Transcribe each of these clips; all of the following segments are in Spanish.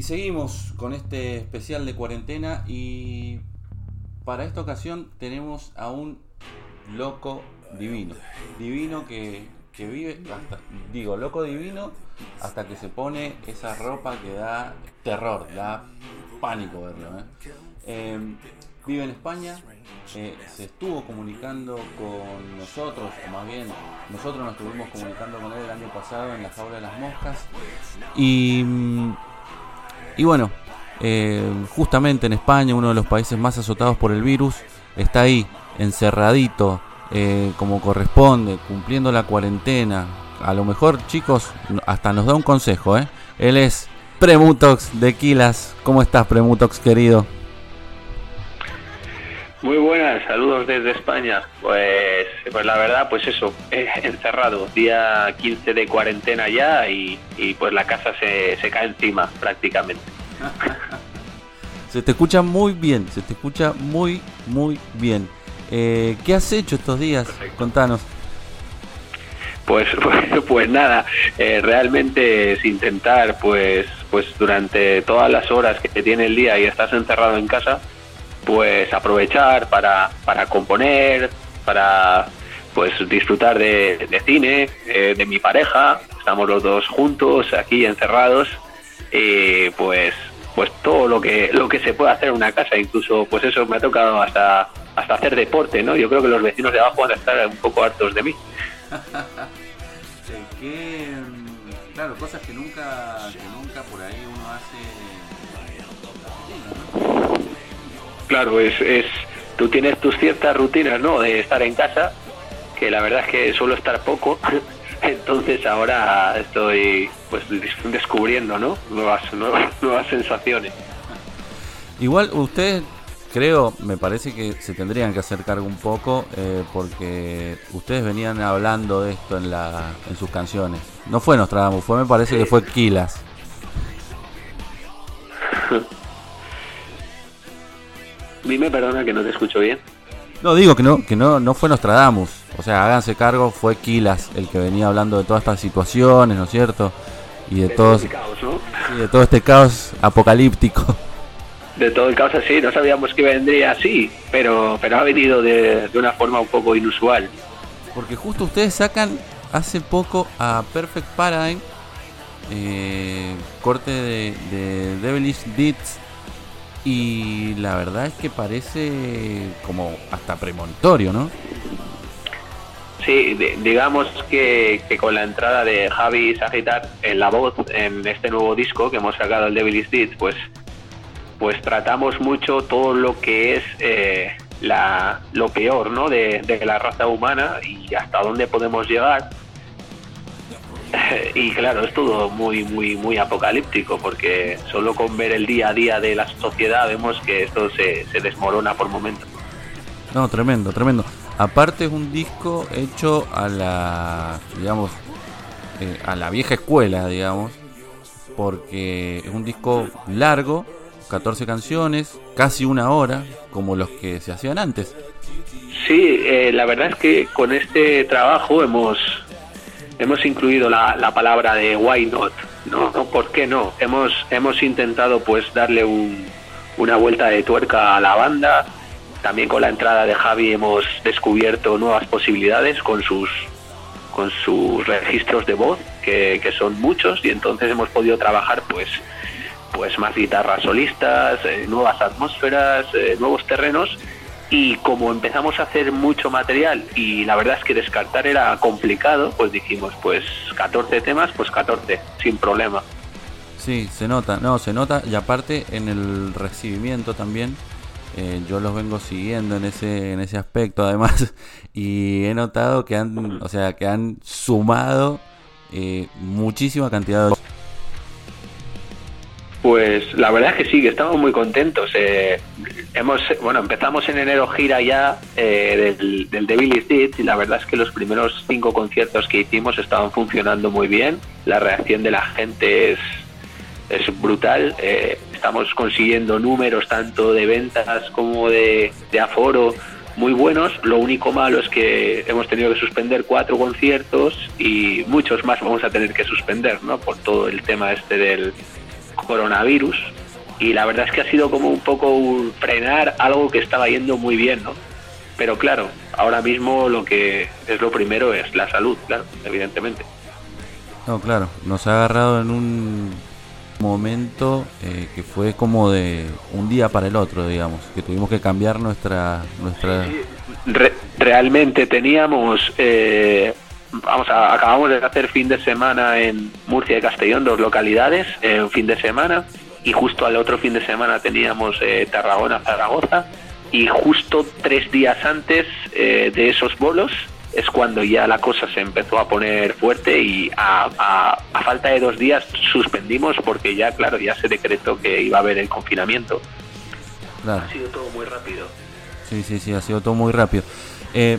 Y seguimos con este especial de cuarentena y para esta ocasión tenemos a un loco divino. Divino que, que vive, hasta, digo, loco divino hasta que se pone esa ropa que da terror, da pánico verlo. ¿eh? Eh, vive en España, eh, se estuvo comunicando con nosotros, o más bien nosotros nos estuvimos comunicando con él el año pasado en la jaula de las moscas. Y, y bueno, eh, justamente en España, uno de los países más azotados por el virus, está ahí, encerradito, eh, como corresponde, cumpliendo la cuarentena. A lo mejor, chicos, hasta nos da un consejo, ¿eh? Él es Premutox de Quilas. ¿Cómo estás, Premutox, querido? Muy buenas, saludos desde España. Pues, pues la verdad, pues eso, eh, encerrado, día 15 de cuarentena ya y, y pues la casa se, se cae encima prácticamente. se te escucha muy bien, se te escucha muy, muy bien. Eh, ¿Qué has hecho estos días? Perfecto. Contanos. Pues, pues, pues nada, eh, realmente es intentar, pues, pues durante todas las horas que tiene el día y estás encerrado en casa, pues aprovechar para, para componer, para pues disfrutar de, de cine, eh, de mi pareja, estamos los dos juntos aquí encerrados, y pues pues todo lo que lo que se puede hacer en una casa, incluso pues eso me ha tocado hasta hasta hacer deporte, ¿no? Yo creo que los vecinos de abajo van a estar un poco hartos de mí. mm, claro, cosas que nunca, que nunca por ahí Claro, es, es tú tienes tus ciertas rutinas, ¿no? De estar en casa, que la verdad es que suelo estar poco. Entonces ahora estoy pues des- descubriendo, ¿no? Nuevas, nuevas, nuevas sensaciones. Igual ustedes, creo, me parece que se tendrían que hacer cargo un poco eh, porque ustedes venían hablando de esto en, la, en sus canciones. No fue Nostradamus, fue, me parece que fue Kilas. Dime, perdona que no te escucho bien. No, digo que no, que no, no fue Nostradamus. O sea, háganse cargo, fue Kilas el que venía hablando de todas estas situaciones, ¿no es cierto? Y de, todos, el caos, ¿no? sí, de todo este caos apocalíptico. De todo el caos así, no sabíamos que vendría así, pero, pero ha venido de, de una forma un poco inusual. Porque justo ustedes sacan hace poco a Perfect Paradigm, eh, corte de, de Devilish Deeds, y la verdad es que parece como hasta premonitorio, ¿no? Sí, di- digamos que, que con la entrada de Javi Sagitar en la voz en este nuevo disco que hemos sacado el Devil is Dead, pues, pues tratamos mucho todo lo que es eh, la, lo peor ¿no? de, de la raza humana y hasta dónde podemos llegar. Y claro, es todo muy, muy, muy apocalíptico porque solo con ver el día a día de la sociedad vemos que esto se, se desmorona por momentos. No, tremendo, tremendo. Aparte es un disco hecho a la, digamos, eh, a la vieja escuela, digamos, porque es un disco largo, 14 canciones, casi una hora, como los que se hacían antes. Sí, eh, la verdad es que con este trabajo hemos hemos incluido la, la palabra de why not, ¿no? ¿Por qué no? Hemos hemos intentado pues darle un- una vuelta de tuerca a la banda. También con la entrada de Javi hemos descubierto nuevas posibilidades con sus con sus registros de voz, que, que son muchos, y entonces hemos podido trabajar pues pues más guitarras solistas, eh, nuevas atmósferas, eh, nuevos terrenos y como empezamos a hacer mucho material y la verdad es que descartar era complicado, pues dijimos pues 14 temas, pues 14, sin problema. Sí, se nota, no, se nota y aparte en el recibimiento también Eh, yo los vengo siguiendo en ese en ese aspecto además y he notado que han o sea que han sumado eh, muchísima cantidad de pues la verdad es que sí, que estamos muy contentos. Eh, hemos, bueno, empezamos en enero gira ya eh, del, Devil's Deeds y la verdad es que los primeros cinco conciertos que hicimos estaban funcionando muy bien. La reacción de la gente es, es brutal. Eh, estamos consiguiendo números tanto de ventas como de, de aforo muy buenos. Lo único malo es que hemos tenido que suspender cuatro conciertos y muchos más vamos a tener que suspender, ¿no? Por todo el tema este del coronavirus y la verdad es que ha sido como un poco un frenar algo que estaba yendo muy bien, ¿no? Pero claro, ahora mismo lo que es lo primero es la salud, claro, evidentemente. No, claro, nos ha agarrado en un momento eh, que fue como de un día para el otro, digamos, que tuvimos que cambiar nuestra... nuestra... Re realmente teníamos... Eh, vamos a, acabamos de hacer fin de semana en Murcia y Castellón, dos localidades, en fin de semana, y justo al otro fin de semana teníamos eh, Tarragona, Zaragoza, y justo tres días antes eh, de esos bolos es cuando ya la cosa se empezó a poner fuerte y a, a, a, falta de dos días suspendimos porque ya, claro, ya se decretó que iba a haber el confinamiento. Claro. Ha sido todo muy rápido. Sí, sí, sí, ha sido todo muy rápido. Eh,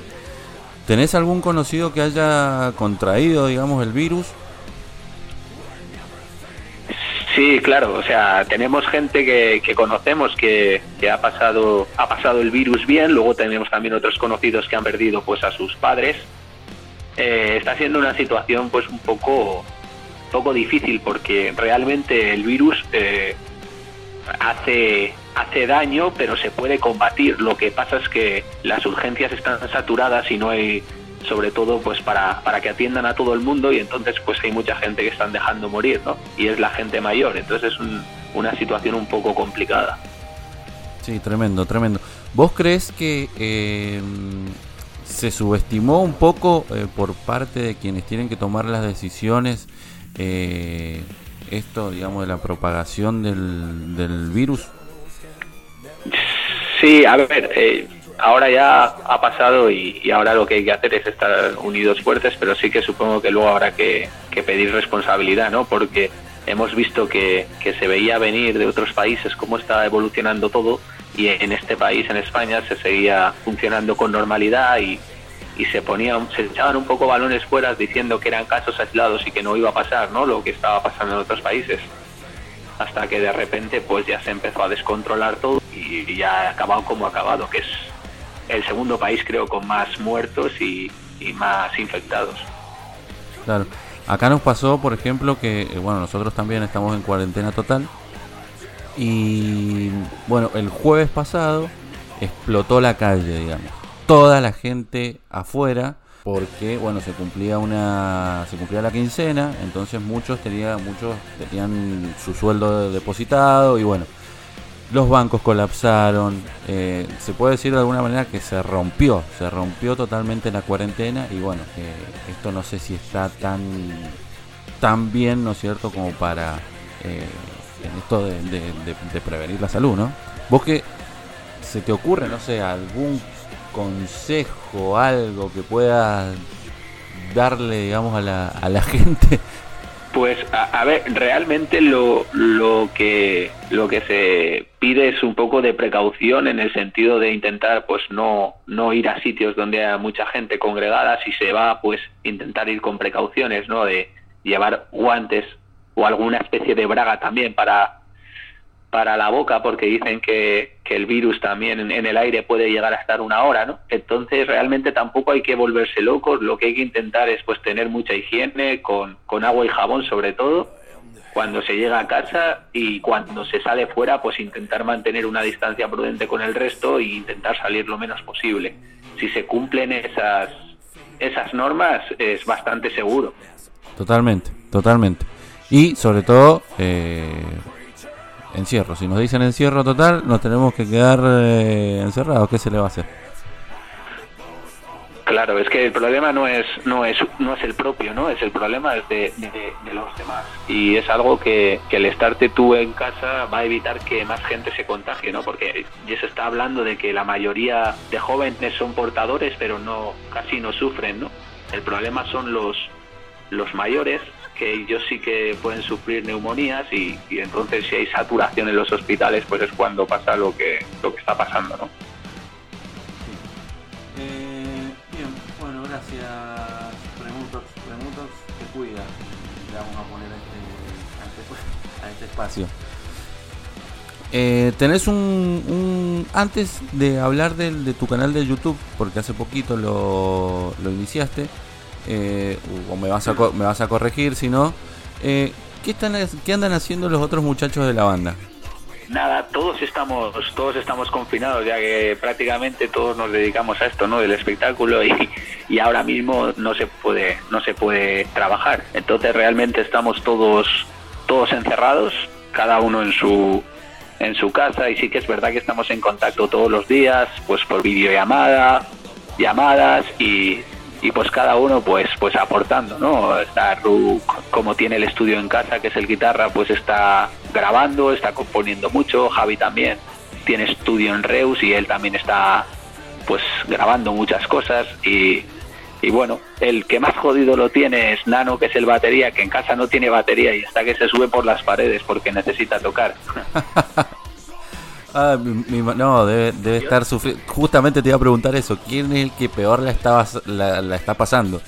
¿Tenés algún conocido que haya contraído, digamos, el virus? Sí, claro, o sea, tenemos gente que, conocemos que, que, ha pasado ha pasado el virus bien, luego tenemos también otros conocidos que han perdido pues a sus padres. Eh, está siendo una situación pues un poco poco difícil porque realmente el virus eh, hace hace daño, pero se puede combatir. Lo que pasa es que las urgencias están saturadas y no hay sobre todo pues para, para que atiendan a todo el mundo y entonces pues hay mucha gente que están dejando morir, ¿no? Y es la gente mayor, entonces es un, una situación un poco complicada. Sí, tremendo, tremendo. ¿Vos crees que eh, se subestimó un poco eh, por parte de quienes tienen que tomar las decisiones eh, esto, digamos, de la propagación del, del virus? Sí, a ver, eh, ahora ya ha pasado y, ahora lo que hay que hacer es estar unidos fuertes, pero sí que supongo que luego habrá que, pedir responsabilidad, ¿no? Porque hemos visto que, que, se veía venir de otros países cómo está evolucionando todo y en este país, en España, se seguía funcionando con normalidad y, y se ponían, se echaban un poco balones fuera diciendo que eran casos aislados y que no iba a pasar, ¿no? Lo que estaba pasando en otros países hasta que de repente pues ya se empezó a descontrolar todo y ya ha acabado como ha acabado, que es el segundo país creo con más muertos y, más infectados. Claro. Acá nos pasó, por ejemplo, que bueno, nosotros también estamos en cuarentena total y bueno, el jueves pasado explotó la calle, digamos. Toda la gente afuera porque bueno se cumplía una se cumplía la quincena entonces muchos tenían muchos tenían su sueldo depositado y bueno los bancos colapsaron eh, se puede decir de alguna manera que se rompió se rompió totalmente la cuarentena y bueno esto no sé si está tan tan bien no es cierto como para eh, esto de, prevenir la salud no vos que se te ocurre no sé algún consejo, algo que pueda darle, digamos, a la, a la gente? Pues a, a, ver, realmente lo, lo que lo que se pide es un poco de precaución en el sentido de intentar pues no no ir a sitios donde haya mucha gente congregada, si se va pues intentar ir con precauciones, ¿no? De llevar guantes o alguna especie de braga también para para la boca porque dicen que, que el virus también en, el aire puede llegar a estar una hora, ¿no? Entonces realmente tampoco hay que volverse locos, lo que hay que intentar es pues tener mucha higiene con, con agua y jabón sobre todo cuando se llega a casa y cuando se sale fuera pues intentar mantener una distancia prudente con el resto e intentar salir lo menos posible. Si se cumplen esas esas normas es bastante seguro. Totalmente, totalmente. Y sobre todo eh encierro. Si nos dicen encierro total, nos tenemos que quedar eh, encerrados. ¿Qué se le va a hacer? Claro, es que el problema no es no es no es el propio, ¿no? Es el problema es de, los demás. Y es algo que, que, el estarte tú en casa va a evitar que más gente se contagie, ¿no? Porque ya se está hablando de que la mayoría de jóvenes son portadores, pero no casi no sufren, ¿no? El problema son los los mayores que ellos sí que pueden sufrir neumonías y, y entonces si hay saturación en los hospitales, pues es cuando pasa lo que lo que está pasando, ¿no? gracias Premutox, Premutox te cuida. Le vamos a poner a este, a este, espacio. Eh, tenés un, un, Antes de hablar del, de tu canal de YouTube, porque hace poquito lo, lo iniciaste, eh, o me vas, a, me vas a corregir si no, eh, ¿qué, están, ¿qué andan haciendo los otros muchachos de la banda? Nada, todos estamos, todos estamos confinados, ya que prácticamente todos nos dedicamos a esto, ¿no? Del espectáculo y, y ahora mismo no se puede, no se puede trabajar. Entonces realmente estamos todos, todos encerrados, cada uno en su, en su casa y sí que es verdad que estamos en contacto todos los días, pues por videollamada, llamadas y, y pues cada uno pues pues aportando, ¿no? Está Ru, como tiene el estudio en casa, que es el guitarra, pues está grabando, está componiendo mucho, Javi también tiene estudio en Reus y él también está pues grabando muchas cosas y, y bueno, el que más jodido lo tiene es Nano, que es el batería, que en casa no tiene batería y está que se sube por las paredes porque necesita tocar. Ah, no, debe, estar sufriendo. Justamente te iba a preguntar eso. ¿Quién es el que peor la, estaba, la, está pasando?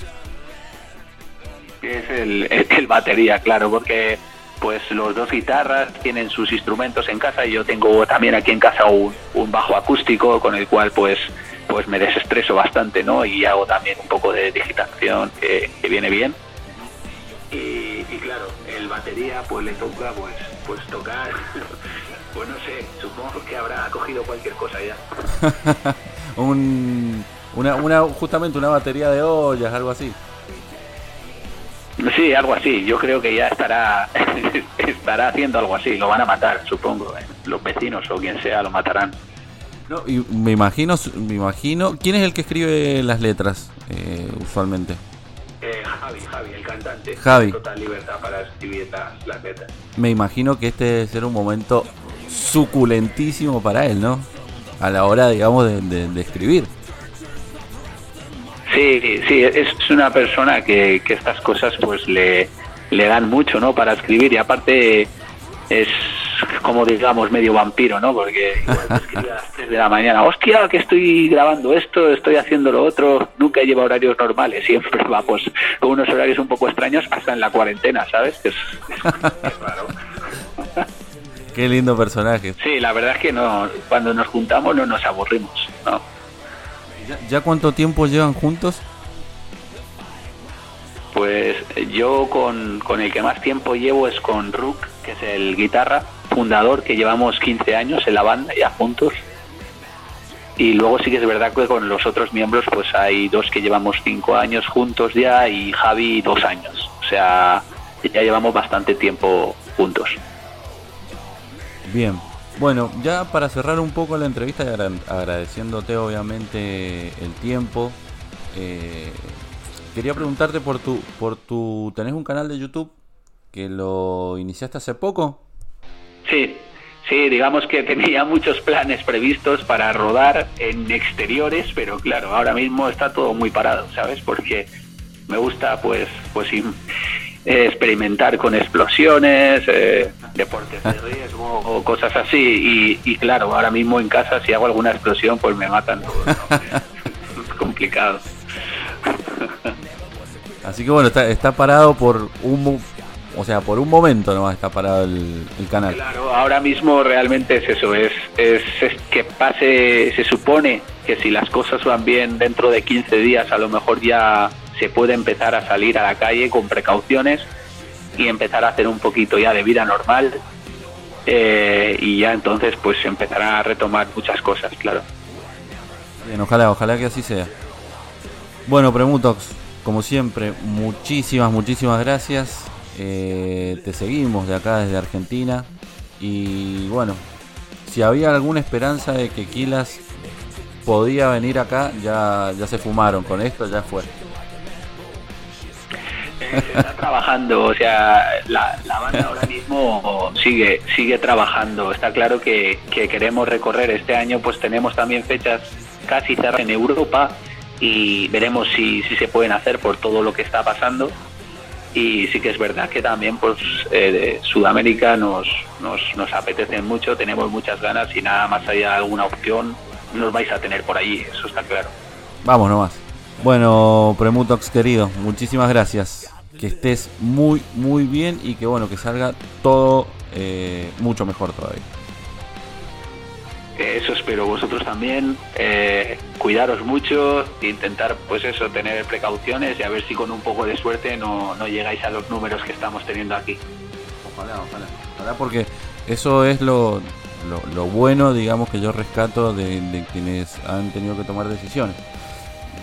Es el, el, batería, claro, porque pues los dos guitarras tienen sus instrumentos en casa y yo tengo también aquí en casa un, un bajo acústico con el cual pues pues me desestreso bastante, ¿no? Y hago también un poco de digitación que, viene bien. Y, y, claro, el batería pues le toca pues pues tocar Pues no sé, supongo que habrá cogido cualquier cosa ya. Un, una, una, justamente una batería de ollas, algo así. Sí, algo así. Yo creo que ya estará estará haciendo algo así. Lo van a matar, supongo. ¿eh? Los vecinos o quien sea lo matarán. No, y me imagino, me imagino. ¿Quién es el que escribe las letras eh, usualmente? Eh, Javi, Javi, el cantante. Javi. Total libertad para escribir las, las letras. Me imagino que este debe ser un momento suculentísimo para él, ¿no? A la hora, digamos, de, escribir. Sí, sí, es una persona que, que estas cosas pues le, le dan mucho, ¿no? Para escribir y aparte es como digamos medio vampiro, ¿no? Porque igual escribe a las 3 de la mañana, hostia, que estoy grabando esto, estoy haciendo lo otro, nunca lleva horarios normales, siempre va pues con unos horarios un poco extraños hasta en la cuarentena, ¿sabes? Es, es raro. Qué lindo personaje. Sí, la verdad es que no, cuando nos juntamos no nos aburrimos. ¿no? ¿Ya, cuánto tiempo llevan juntos? Pues yo con, el que más tiempo llevo es con Rook, que es el guitarra fundador, que llevamos 15 años en la banda ya juntos. Y luego sí que es verdad que con los otros miembros pues hay dos que llevamos 5 años juntos ya y Javi dos años. O sea, ya llevamos bastante tiempo juntos. Bien, bueno, ya para cerrar un poco la entrevista, agradeciéndote obviamente el tiempo, eh, quería preguntarte por tu, por tu, ¿tenés un canal de YouTube que lo iniciaste hace poco? Sí, sí, digamos que tenía muchos planes previstos para rodar en exteriores, pero claro, ahora mismo está todo muy parado, ¿sabes? Porque me gusta, pues, pues eh, experimentar con explosiones, eh, deportes de riesgo o cosas así. Y, claro, ahora mismo en casa si hago alguna explosión pues me matan es complicado. Así que bueno, está, está parado por un o sea, por un momento no está parado el, canal. Claro, ahora mismo realmente es eso, es, es, es, que pase, se supone que si las cosas van bien dentro de 15 días a lo mejor ya se puede empezar a salir a la calle con precauciones y empezar a hacer un poquito ya de vida normal eh, y ya entonces pues empezará a retomar muchas cosas, claro. Bien, ojalá, ojalá que así sea. Bueno, Premutox, como siempre, muchísimas, muchísimas gracias. Eh, te seguimos de acá desde Argentina. Y bueno, si había alguna esperanza de que Kilas podía venir acá, ya, ya se fumaron con esto, ya fue. Está trabajando, o sea, la, banda ahora mismo sigue, sigue trabajando. Está claro que, que queremos recorrer este año, pues tenemos también fechas casi cerradas en Europa y veremos si, si se pueden hacer por todo lo que está pasando y sí que es verdad que también pues eh, Sudamérica nos, nos, nos apetece mucho, tenemos muchas ganas y nada más haya alguna opción nos vais a tener por allí, eso está claro. Vamos nomás. Bueno, Premutox querido, muchísimas gracias. Que estés muy, muy bien y que bueno, que salga todo eh, mucho mejor todavía. Eso espero vosotros también. Eh, cuidaros mucho, intentar, pues eso, tener precauciones y a ver si con un poco de suerte no, no llegáis a los números que estamos teniendo aquí. Ojalá, ojalá. Ojalá porque eso es lo, lo, bueno, digamos, que yo rescato de, quienes han tenido que tomar decisiones.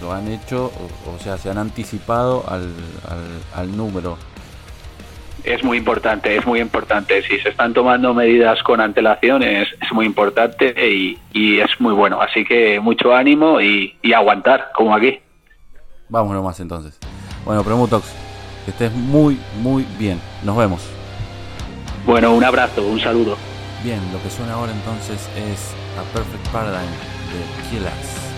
Lo han hecho, o, sea, se han anticipado al, al, al número es muy importante, es muy importante. Si se están tomando medidas con antelación es, muy importante y, es muy bueno. Así que mucho ánimo y, aguantar, como aquí. Vamos nomás entonces. Bueno, Premutox, que estés muy, muy bien. Nos vemos. Bueno, un abrazo, un saludo. Bien, lo que suena ahora entonces es A Perfect Paradigm de Killers.